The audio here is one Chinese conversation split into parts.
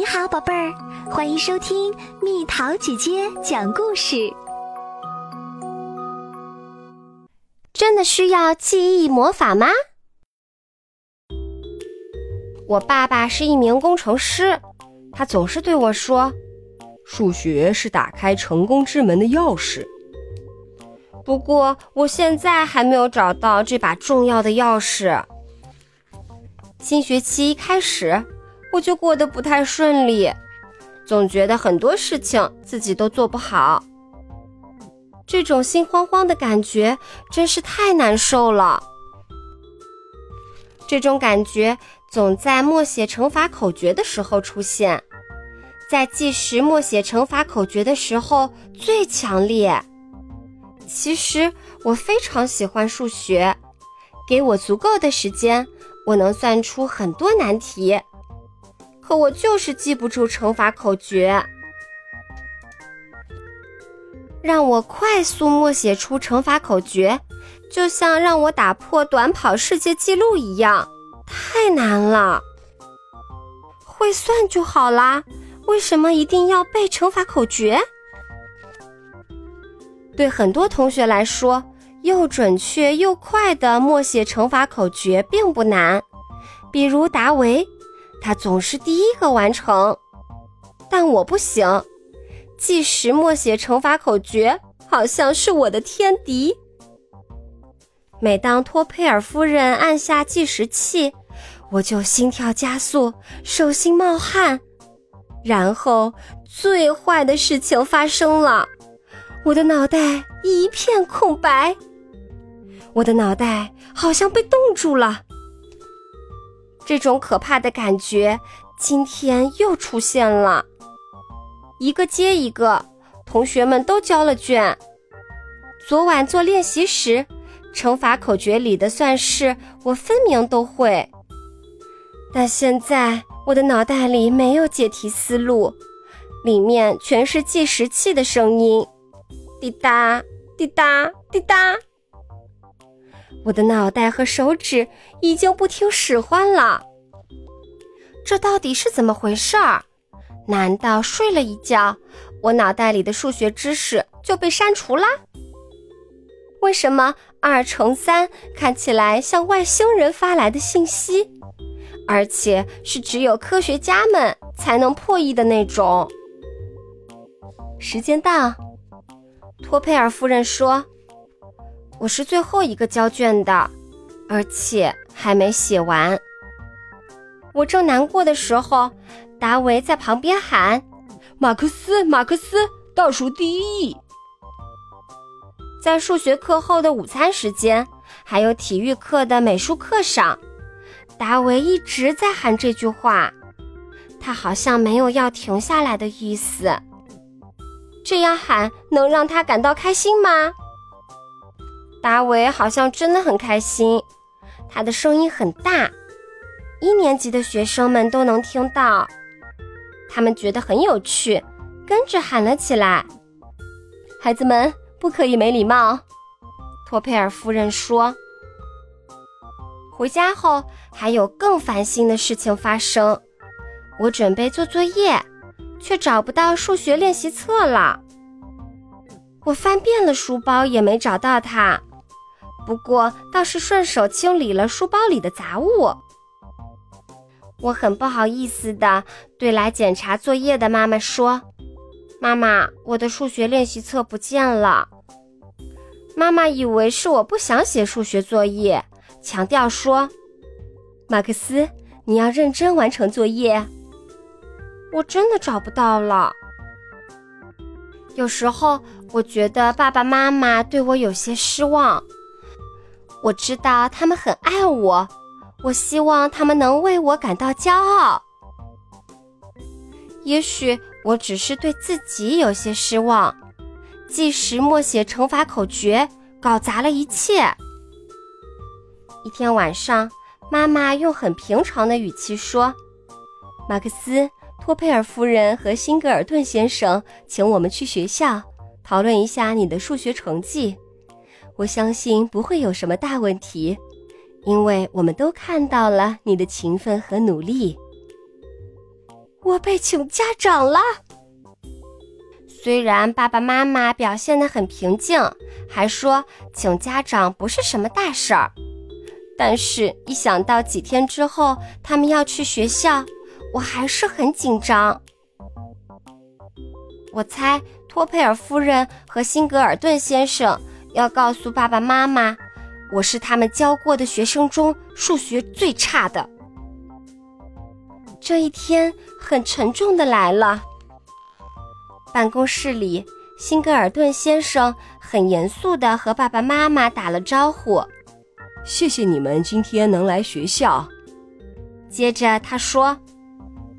你好，宝贝儿，欢迎收听蜜桃姐姐讲故事。真的需要记忆魔法吗？我爸爸是一名工程师，他总是对我说：“数学是打开成功之门的钥匙。”不过，我现在还没有找到这把重要的钥匙。新学期开始。我就过得不太顺利，总觉得很多事情自己都做不好。这种心慌慌的感觉真是太难受了。这种感觉总在默写乘法口诀的时候出现，在计时默写乘法口诀的时候最强烈。其实我非常喜欢数学，给我足够的时间，我能算出很多难题。可我就是记不住乘法口诀，让我快速默写出乘法口诀，就像让我打破短跑世界纪录一样，太难了。会算就好啦，为什么一定要背乘法口诀？对很多同学来说，又准确又快的默写乘法口诀并不难，比如达维。他总是第一个完成，但我不行。计时默写乘法口诀好像是我的天敌。每当托佩尔夫人按下计时器，我就心跳加速，手心冒汗。然后最坏的事情发生了，我的脑袋一片空白，我的脑袋好像被冻住了。这种可怕的感觉今天又出现了，一个接一个，同学们都交了卷。昨晚做练习时，乘法口诀里的算式我分明都会，但现在我的脑袋里没有解题思路，里面全是计时器的声音，滴答滴答滴答。我的脑袋和手指已经不听使唤了，这到底是怎么回事儿？难道睡了一觉，我脑袋里的数学知识就被删除啦？为什么二乘三看起来像外星人发来的信息，而且是只有科学家们才能破译的那种？时间到，托佩尔夫人说。我是最后一个交卷的，而且还没写完。我正难过的时候，达维在旁边喊：“马克思，马克思，倒数第一！”在数学课后的午餐时间，还有体育课的美术课上，达维一直在喊这句话。他好像没有要停下来的意思。这样喊能让他感到开心吗？达维好像真的很开心，他的声音很大，一年级的学生们都能听到。他们觉得很有趣，跟着喊了起来：“孩子们，不可以没礼貌。”托佩尔夫人说。回家后还有更烦心的事情发生，我准备做作业，却找不到数学练习册了。我翻遍了书包，也没找到它。不过倒是顺手清理了书包里的杂物。我很不好意思的对来检查作业的妈妈说：“妈妈，我的数学练习册不见了。”妈妈以为是我不想写数学作业，强调说：“马克思，你要认真完成作业。”我真的找不到了。有时候我觉得爸爸妈妈对我有些失望。我知道他们很爱我，我希望他们能为我感到骄傲。也许我只是对自己有些失望，计时默写乘法口诀，搞砸了一切。一天晚上，妈妈用很平常的语气说：“马克思，托佩尔夫人和辛格尔顿先生请我们去学校，讨论一下你的数学成绩。”我相信不会有什么大问题，因为我们都看到了你的勤奋和努力。我被请家长了。虽然爸爸妈妈表现得很平静，还说请家长不是什么大事儿，但是一想到几天之后他们要去学校，我还是很紧张。我猜托佩尔夫人和辛格尔顿先生要告诉爸爸妈妈，我是他们教过的学生中数学最差的。这一天很沉重的来了。办公室里，辛格尔顿先生很严肃的和爸爸妈妈打了招呼：“谢谢你们今天能来学校。”接着他说：“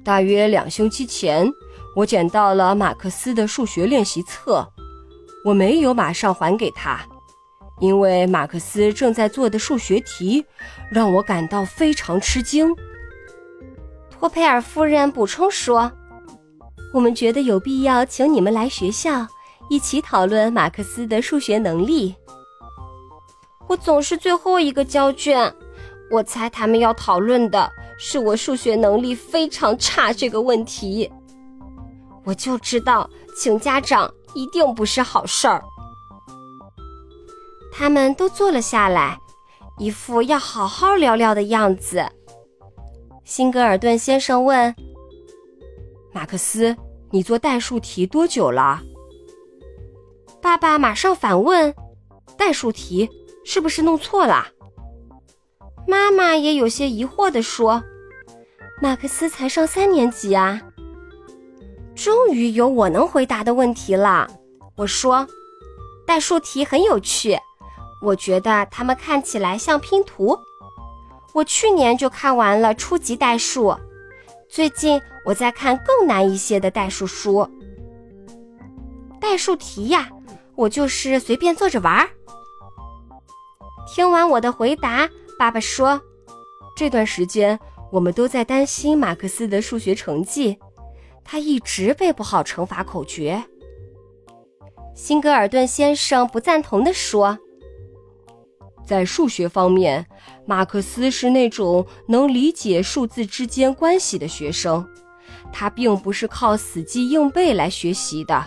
大约两星期前，我捡到了马克思的数学练习册，我没有马上还给他，因为马克思正在做的数学题让我感到非常吃惊。”托佩尔夫人补充说。我们觉得有必要请你们来学校，一起讨论马克思的数学能力。我总是最后一个交卷，我猜他们要讨论的是我数学能力非常差这个问题。我就知道请家长一定不是好事儿。他们都坐了下来，一副要好好聊聊的样子。辛格尔顿先生问。马克思，你做代数题多久了？爸爸马上反问：“代数题是不是弄错了？”妈妈也有些疑惑地说：“马克思才上三年级啊。”终于有我能回答的问题了。我说：“代数题很有趣，我觉得它们看起来像拼图。我去年就看完了初级代数。”最近我在看更难一些的代数书，代数题呀，我就是随便做着玩儿。听完我的回答，爸爸说：“这段时间我们都在担心马克思的数学成绩，他一直背不好乘法口诀。”辛格尔顿先生不赞同地说。在数学方面，马克思是那种能理解数字之间关系的学生。他并不是靠死记硬背来学习的。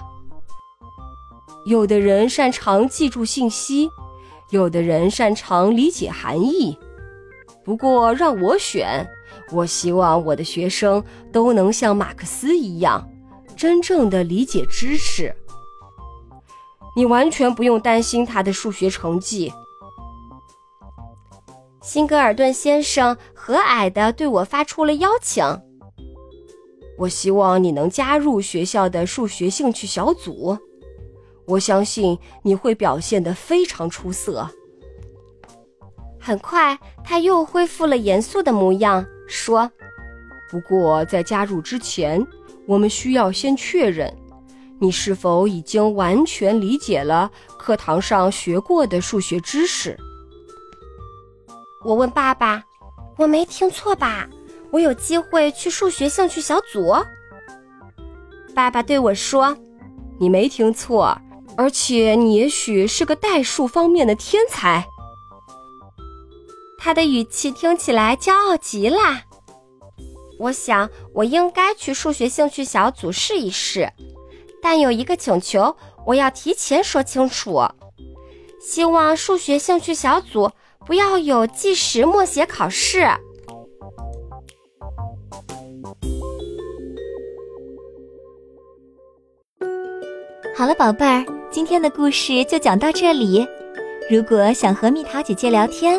有的人擅长记住信息，有的人擅长理解含义。不过让我选，我希望我的学生都能像马克思一样，真正的理解知识。你完全不用担心他的数学成绩。辛格尔顿先生和蔼地对我发出了邀请。我希望你能加入学校的数学兴趣小组。我相信你会表现得非常出色。很快，他又恢复了严肃的模样，说：“不过，在加入之前，我们需要先确认，你是否已经完全理解了课堂上学过的数学知识。”我问爸爸：“我没听错吧？我有机会去数学兴趣小组？”爸爸对我说：“你没听错，而且你也许是个代数方面的天才。”他的语气听起来骄傲极了。我想我应该去数学兴趣小组试一试，但有一个请求，我要提前说清楚：希望数学兴趣小组。不要有计时默写考试。好了，宝贝儿，今天的故事就讲到这里。如果想和蜜桃姐姐聊天，